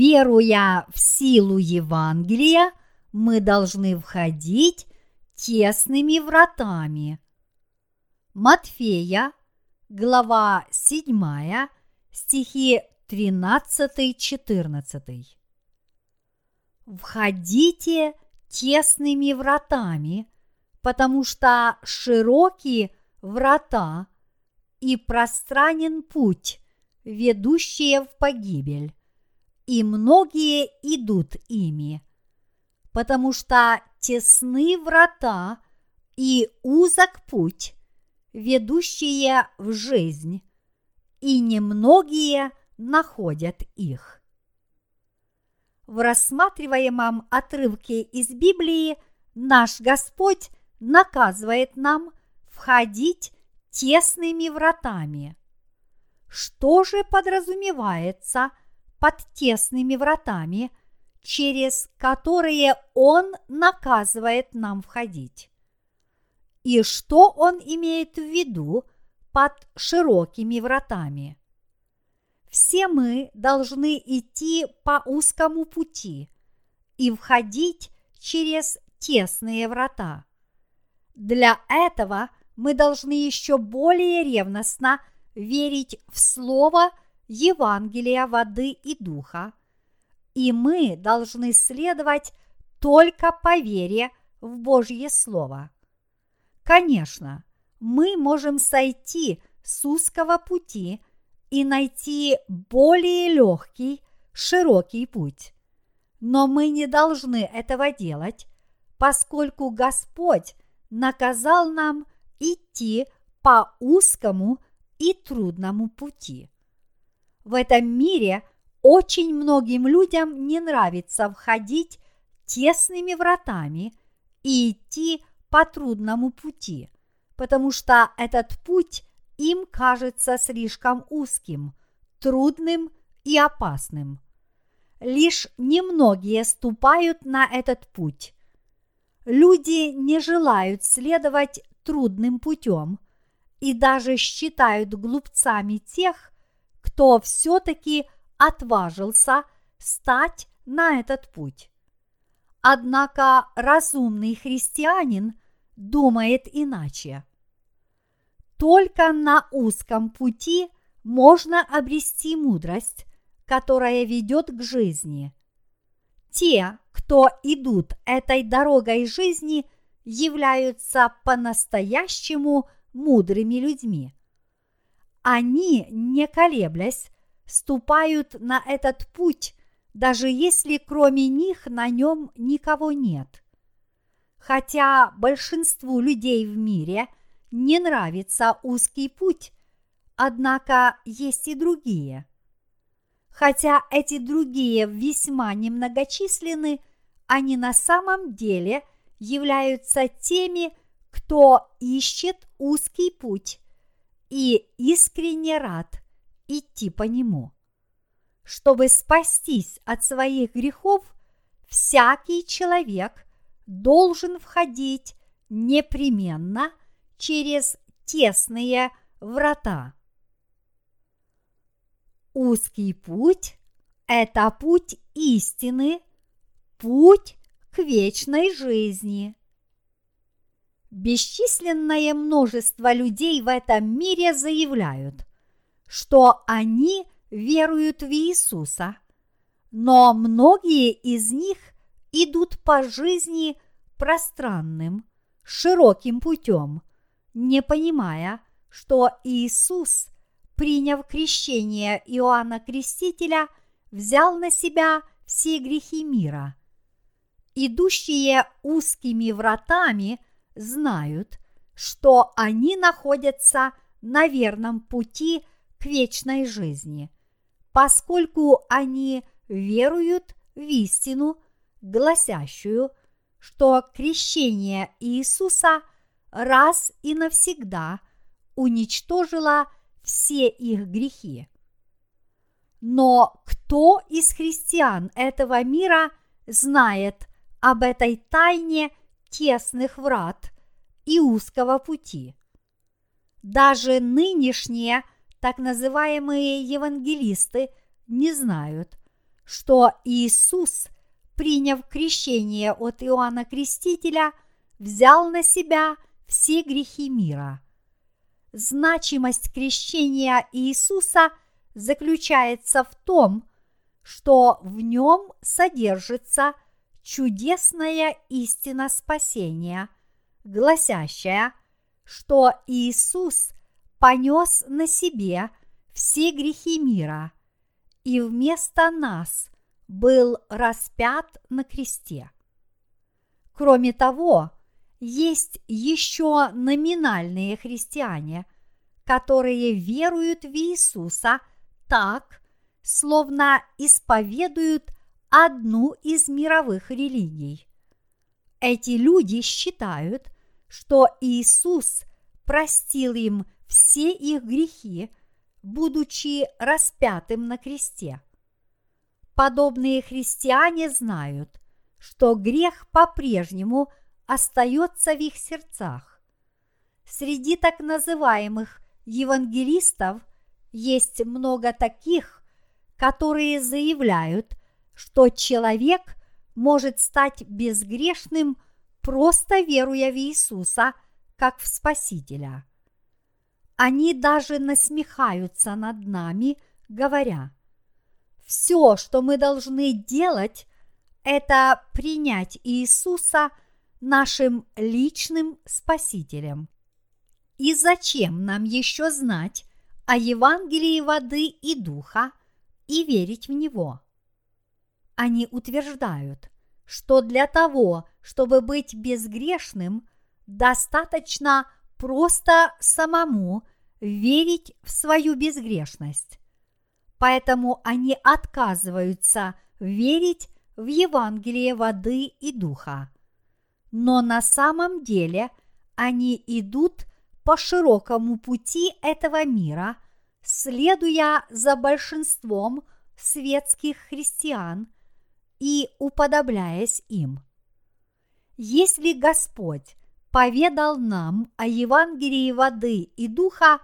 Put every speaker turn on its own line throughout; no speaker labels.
веруя в силу Евангелия, мы должны входить тесными вратами. Матфея, глава 7, стихи 13-14. Входите тесными вратами, потому что широкие врата и пространен путь, ведущие в погибель, и многие идут ими, потому что тесны врата и узок путь, ведущие в жизнь, и немногие находят их. В рассматриваемом отрывке из Библии наш Господь наказывает нам входить тесными вратами. Что же подразумевается под тесными вратами, через которые Он наказывает нам входить? И что Он имеет в виду под широкими вратами? Все мы должны идти по узкому пути и входить через тесные врата. Для этого мы должны еще более ревностно верить в Слово Евангелия воды и духа, и мы должны следовать только по вере в Божье Слово. Конечно, мы можем сойти с узкого пути и найти более легкий, широкий путь. Но мы не должны этого делать, поскольку Господь наказал нам идти по узкому и трудному пути. В этом мире очень многим людям не нравится входить тесными вратами и идти по трудному пути, потому что этот путь им кажется слишком узким, трудным и опасным. Лишь немногие ступают на этот путь. Люди не желают следовать трудным путем и даже считают глупцами тех, кто все-таки отважился стать на этот путь. Однако разумный христианин думает иначе. Только на узком пути можно обрести мудрость, которая ведет к жизни. Те, кто идут этой дорогой жизни – являются по-настоящему мудрыми людьми. Они, не колеблясь, ступают на этот путь, даже если кроме них на нем никого нет. Хотя большинству людей в мире не нравится узкий путь, однако есть и другие. Хотя эти другие весьма немногочисленны, они на самом деле – являются теми, кто ищет узкий путь и искренне рад идти по нему. Чтобы спастись от своих грехов, всякий человек должен входить непременно через тесные врата. Узкий путь – это путь истины, путь к вечной жизни. Бесчисленное множество людей в этом мире заявляют, что они веруют в Иисуса, но многие из них идут по жизни пространным, широким путем, не понимая, что Иисус, приняв крещение Иоанна Крестителя, взял на себя все грехи мира – идущие узкими вратами, знают, что они находятся на верном пути к вечной жизни, поскольку они веруют в истину, гласящую, что крещение Иисуса раз и навсегда уничтожило все их грехи. Но кто из христиан этого мира знает об этой тайне тесных врат и узкого пути. Даже нынешние так называемые евангелисты не знают, что Иисус, приняв крещение от Иоанна Крестителя, взял на себя все грехи мира. Значимость крещения Иисуса заключается в том, что в нем содержится чудесная истина спасения, гласящая, что Иисус понес на себе все грехи мира и вместо нас был распят на кресте. Кроме того, есть еще номинальные христиане, которые веруют в Иисуса так, словно исповедуют одну из мировых религий. Эти люди считают, что Иисус простил им все их грехи, будучи распятым на кресте. Подобные христиане знают, что грех по-прежнему остается в их сердцах. Среди так называемых евангелистов есть много таких, которые заявляют, что человек может стать безгрешным, просто веруя в Иисуса как в Спасителя. Они даже насмехаются над нами, говоря, все, что мы должны делать, это принять Иисуса нашим личным Спасителем. И зачем нам еще знать о Евангелии воды и духа и верить в него? Они утверждают, что для того, чтобы быть безгрешным, достаточно просто самому верить в свою безгрешность. Поэтому они отказываются верить в Евангелие воды и духа. Но на самом деле они идут по широкому пути этого мира, следуя за большинством светских христиан и уподобляясь им. Если Господь поведал нам о Евангелии воды и духа,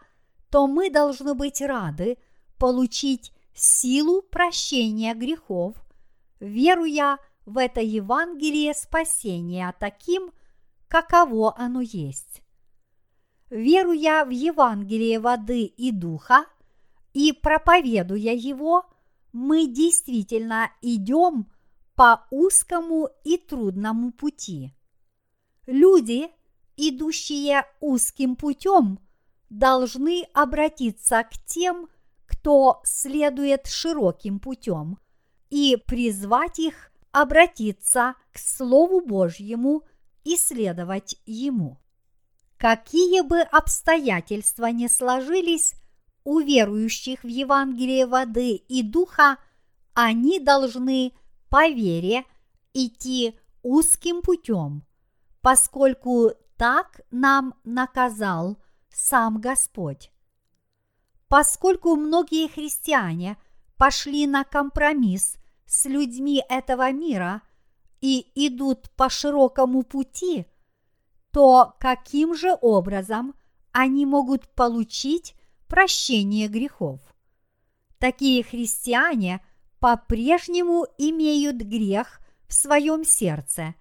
то мы должны быть рады получить силу прощения грехов, веруя в это Евангелие спасения таким, каково оно есть. Веруя в Евангелие воды и духа и проповедуя его, мы действительно идем по узкому и трудному пути. Люди, идущие узким путем, должны обратиться к тем, кто следует широким путем, и призвать их обратиться к Слову Божьему и следовать Ему. Какие бы обстоятельства ни сложились у верующих в Евангелие воды и духа, они должны по вере идти узким путем, поскольку так нам наказал сам Господь. Поскольку многие христиане пошли на компромисс с людьми этого мира и идут по широкому пути, то каким же образом они могут получить прощение грехов? Такие христиане по-прежнему имеют грех в своем сердце,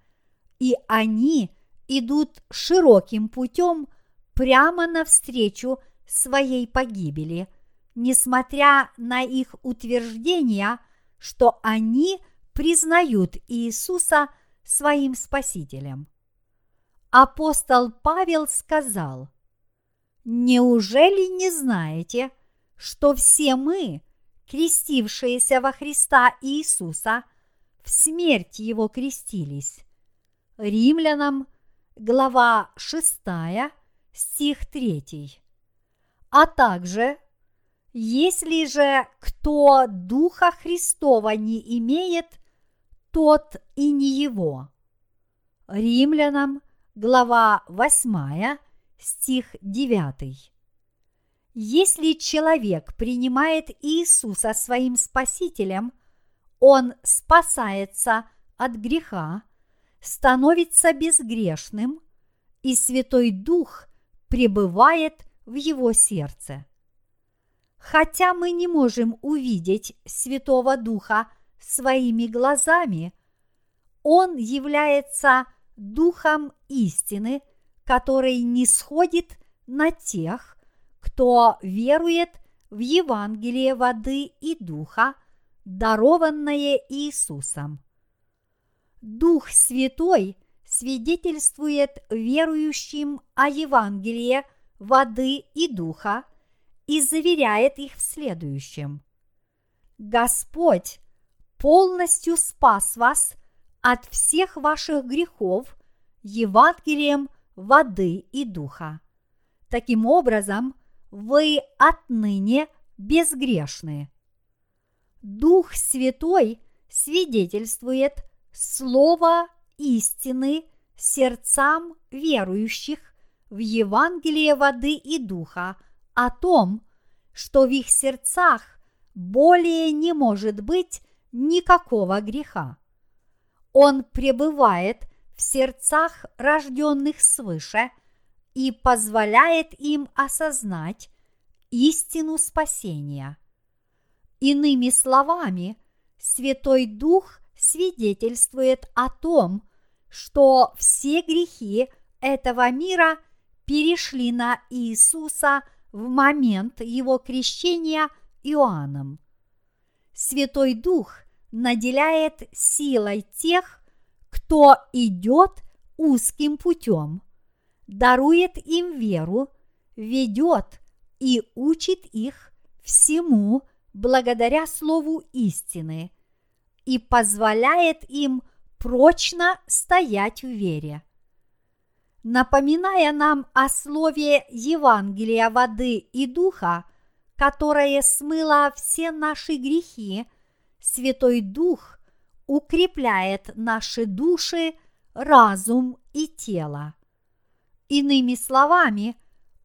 и они идут широким путем прямо навстречу своей погибели, несмотря на их утверждения, что они признают Иисуса своим Спасителем. Апостол Павел сказал, «Неужели не знаете, что все мы, крестившиеся во Христа Иисуса, в смерть Его крестились?» Римлянам глава 6, стих 3. А также, если же кто Духа Христова не имеет, тот и не его. Римлянам, глава 8, стих 9. Если человек принимает Иисуса своим Спасителем, он спасается от греха – становится безгрешным, и Святой Дух пребывает в его сердце. Хотя мы не можем увидеть Святого Духа своими глазами, Он является Духом истины, который не сходит на тех, кто верует в Евангелие воды и духа, дарованное Иисусом. Дух Святой свидетельствует верующим о Евангелии воды и духа и заверяет их в следующем. Господь полностью спас вас от всех ваших грехов Евангелием воды и духа. Таким образом, вы отныне безгрешны. Дух Святой свидетельствует Слово истины сердцам верующих в Евангелие воды и духа о том, что в их сердцах более не может быть никакого греха. Он пребывает в сердцах рожденных свыше и позволяет им осознать истину спасения. Иными словами, Святой Дух свидетельствует о том, что все грехи этого мира перешли на Иисуса в момент его крещения Иоанном. Святой Дух наделяет силой тех, кто идет узким путем, дарует им веру, ведет и учит их всему благодаря Слову истины и позволяет им прочно стоять в вере. Напоминая нам о слове Евангелия воды и духа, которое смыло все наши грехи, Святой Дух укрепляет наши души, разум и тело. Иными словами,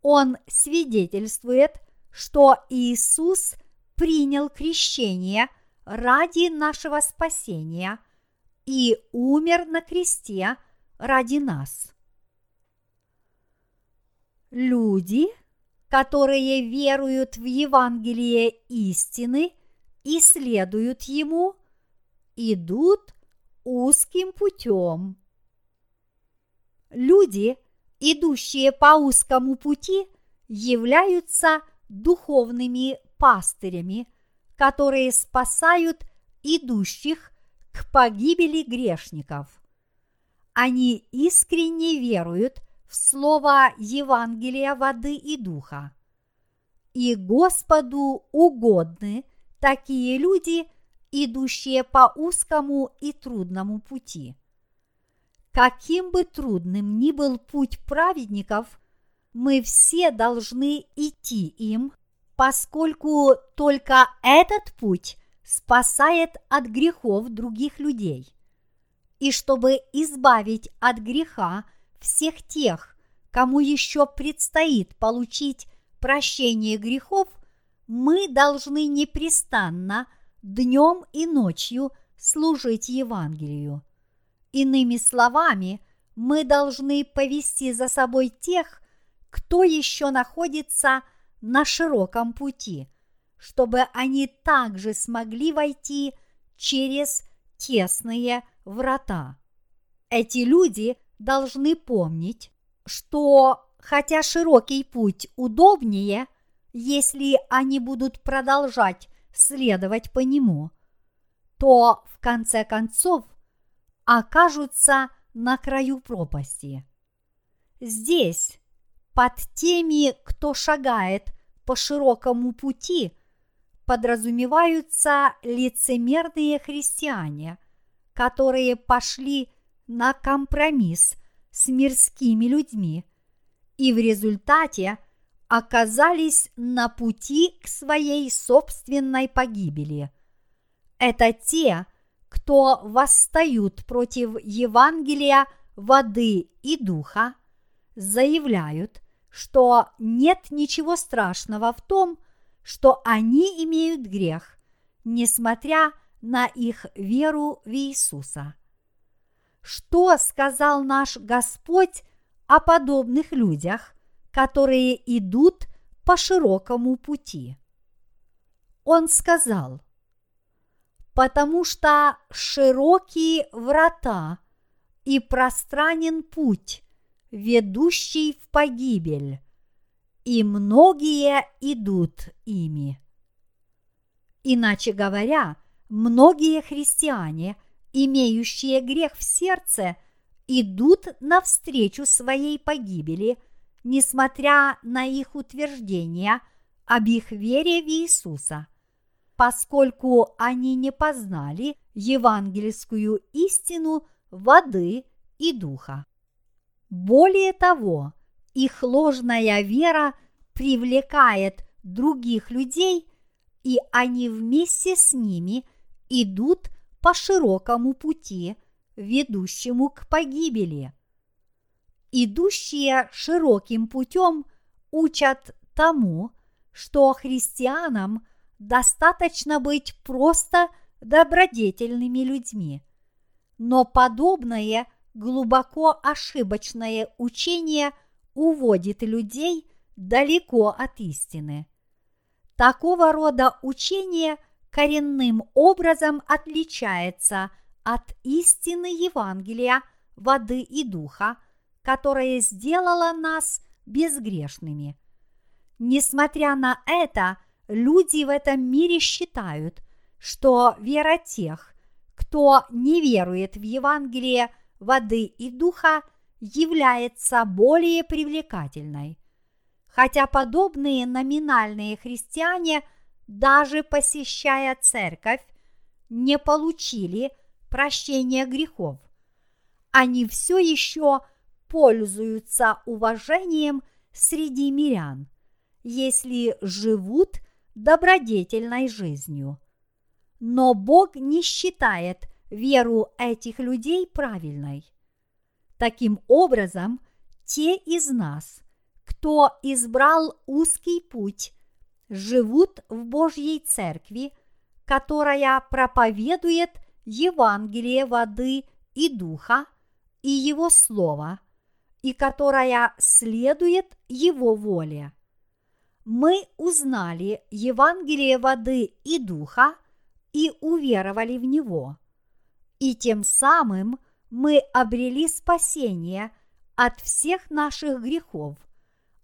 Он свидетельствует, что Иисус принял крещение ради нашего спасения и умер на кресте ради нас. Люди, которые веруют в Евангелие истины и следуют ему, идут узким путем. Люди, идущие по узкому пути, являются духовными пастырями, которые спасают идущих к погибели грешников. Они искренне веруют в слово Евангелия воды и духа. И Господу угодны такие люди, идущие по узкому и трудному пути. Каким бы трудным ни был путь праведников, мы все должны идти им поскольку только этот путь спасает от грехов других людей. И чтобы избавить от греха всех тех, кому еще предстоит получить прощение грехов, мы должны непрестанно днем и ночью служить Евангелию. Иными словами, мы должны повести за собой тех, кто еще находится на широком пути, чтобы они также смогли войти через тесные врата. Эти люди должны помнить, что хотя широкий путь удобнее, если они будут продолжать следовать по нему, то в конце концов окажутся на краю пропасти. Здесь под теми, кто шагает по широкому пути, подразумеваются лицемерные христиане, которые пошли на компромисс с мирскими людьми и в результате оказались на пути к своей собственной погибели. Это те, кто восстают против Евангелия воды и духа, заявляют, что нет ничего страшного в том, что они имеют грех, несмотря на их веру в Иисуса. Что сказал наш Господь о подобных людях, которые идут по широкому пути? Он сказал, потому что широкие врата и пространен путь, ведущий в погибель, и многие идут ими. Иначе говоря, многие христиане, имеющие грех в сердце, идут навстречу своей погибели, несмотря на их утверждения об их вере в Иисуса, поскольку они не познали евангельскую истину воды и духа. Более того, их ложная вера привлекает других людей, и они вместе с ними идут по широкому пути, ведущему к погибели. Идущие широким путем учат тому, что христианам достаточно быть просто добродетельными людьми. Но подобное – глубоко ошибочное учение уводит людей далеко от истины. Такого рода учение коренным образом отличается от истины Евангелия воды и духа, которое сделало нас безгрешными. Несмотря на это, люди в этом мире считают, что вера тех, кто не верует в Евангелие – воды и духа является более привлекательной. Хотя подобные номинальные христиане, даже посещая церковь, не получили прощения грехов, они все еще пользуются уважением среди мирян, если живут добродетельной жизнью. Но Бог не считает веру этих людей правильной. Таким образом, те из нас, кто избрал узкий путь, живут в Божьей Церкви, которая проповедует Евангелие воды и духа и Его Слово, и которая следует Его воле. Мы узнали Евангелие воды и духа и уверовали в него и тем самым мы обрели спасение от всех наших грехов,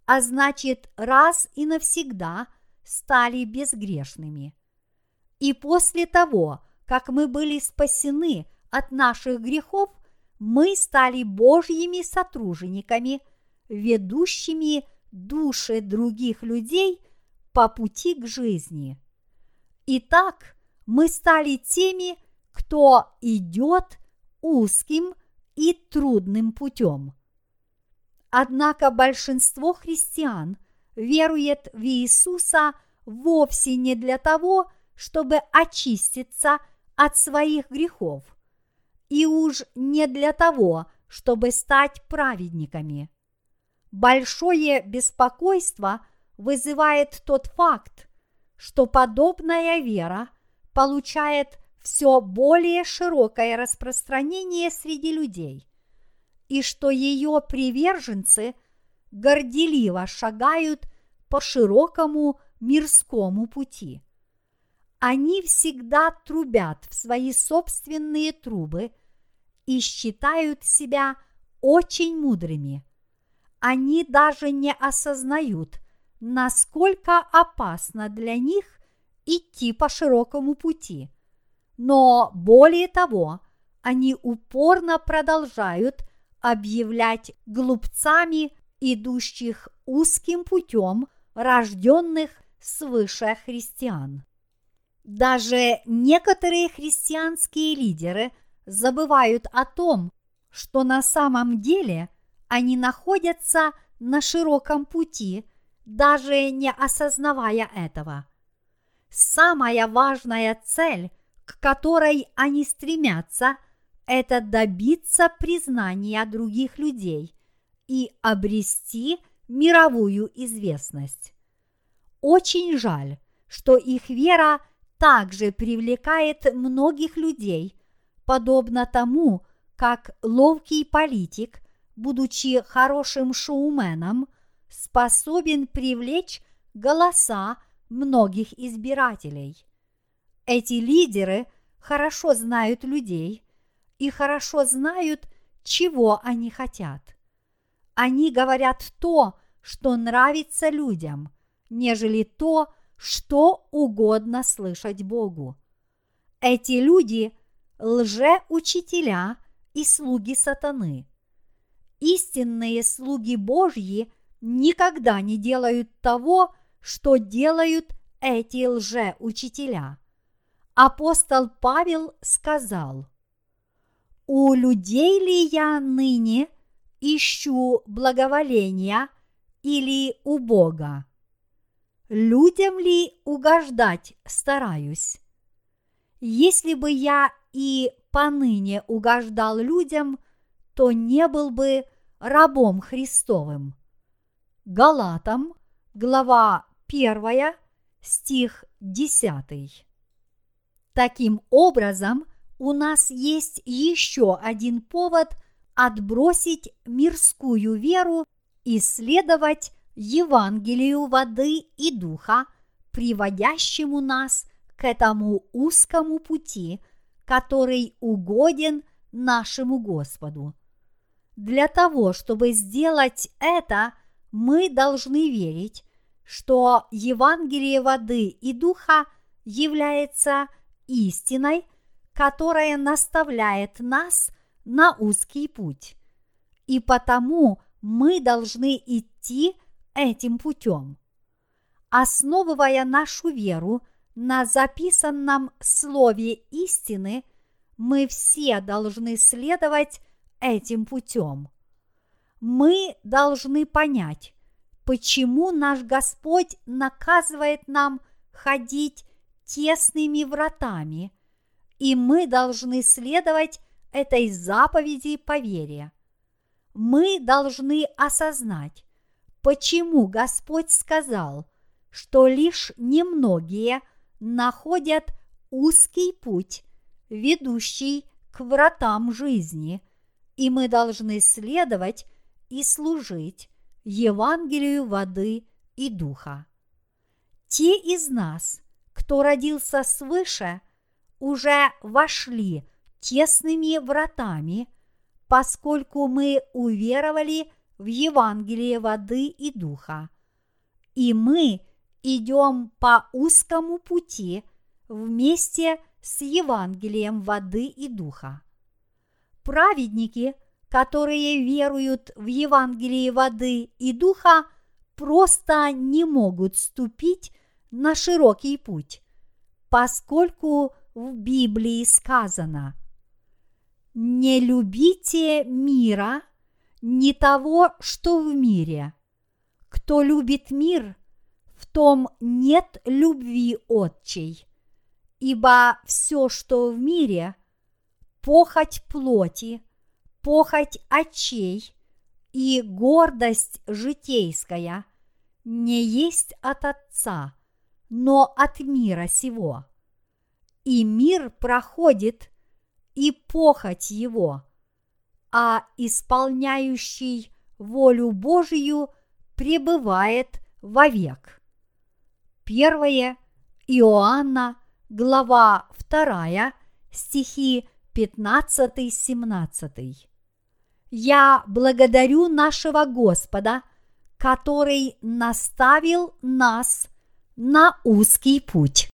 а значит раз и навсегда стали безгрешными. И после того, как мы были спасены от наших грехов, мы стали Божьими сотрудниками, ведущими души других людей по пути к жизни. Итак, мы стали теми, кто идет узким и трудным путем. Однако большинство христиан верует в Иисуса вовсе не для того, чтобы очиститься от своих грехов, и уж не для того, чтобы стать праведниками. Большое беспокойство вызывает тот факт, что подобная вера получает все более широкое распространение среди людей, и что ее приверженцы горделиво шагают по широкому мирскому пути. Они всегда трубят в свои собственные трубы и считают себя очень мудрыми. Они даже не осознают, насколько опасно для них идти по широкому пути – но более того, они упорно продолжают объявлять глупцами, идущих узким путем рожденных свыше христиан. Даже некоторые христианские лидеры забывают о том, что на самом деле они находятся на широком пути, даже не осознавая этого. Самая важная цель к которой они стремятся, это добиться признания других людей и обрести мировую известность. Очень жаль, что их вера также привлекает многих людей, подобно тому, как ловкий политик, будучи хорошим шоуменом, способен привлечь голоса многих избирателей. Эти лидеры хорошо знают людей и хорошо знают, чего они хотят. Они говорят то, что нравится людям, нежели то, что угодно слышать Богу. Эти люди – лжеучителя и слуги сатаны. Истинные слуги Божьи никогда не делают того, что делают эти лжеучителя. Апостол Павел сказал, «У людей ли я ныне ищу благоволения или у Бога? Людям ли угождать стараюсь? Если бы я и поныне угождал людям, то не был бы рабом Христовым. Галатам, глава 1, стих 10. Таким образом, у нас есть еще один повод отбросить мирскую веру и следовать Евангелию воды и духа, приводящему нас к этому узкому пути, который угоден нашему Господу. Для того, чтобы сделать это, мы должны верить, что Евангелие воды и духа является истиной, которая наставляет нас на узкий путь. И потому мы должны идти этим путем. Основывая нашу веру на записанном слове истины, мы все должны следовать этим путем. Мы должны понять, почему наш Господь наказывает нам ходить тесными вратами, и мы должны следовать этой заповеди по вере. Мы должны осознать, почему Господь сказал, что лишь немногие находят узкий путь, ведущий к вратам жизни, и мы должны следовать и служить Евангелию воды и духа. Те из нас, кто родился свыше, уже вошли тесными вратами, поскольку мы уверовали в Евангелие воды и духа. И мы идем по узкому пути вместе с Евангелием воды и духа. Праведники, которые веруют в Евангелие воды и духа, просто не могут ступить на широкий путь, поскольку в Библии сказано «Не любите мира, не того, что в мире. Кто любит мир, в том нет любви отчей, ибо все, что в мире – похоть плоти, похоть очей и гордость житейская не есть от Отца, но от мира сего. И мир проходит, и похоть его, а исполняющий волю Божию пребывает вовек. Первое Иоанна, глава 2, стихи 15-17. Я благодарю нашего Господа, который наставил нас на узкий путь.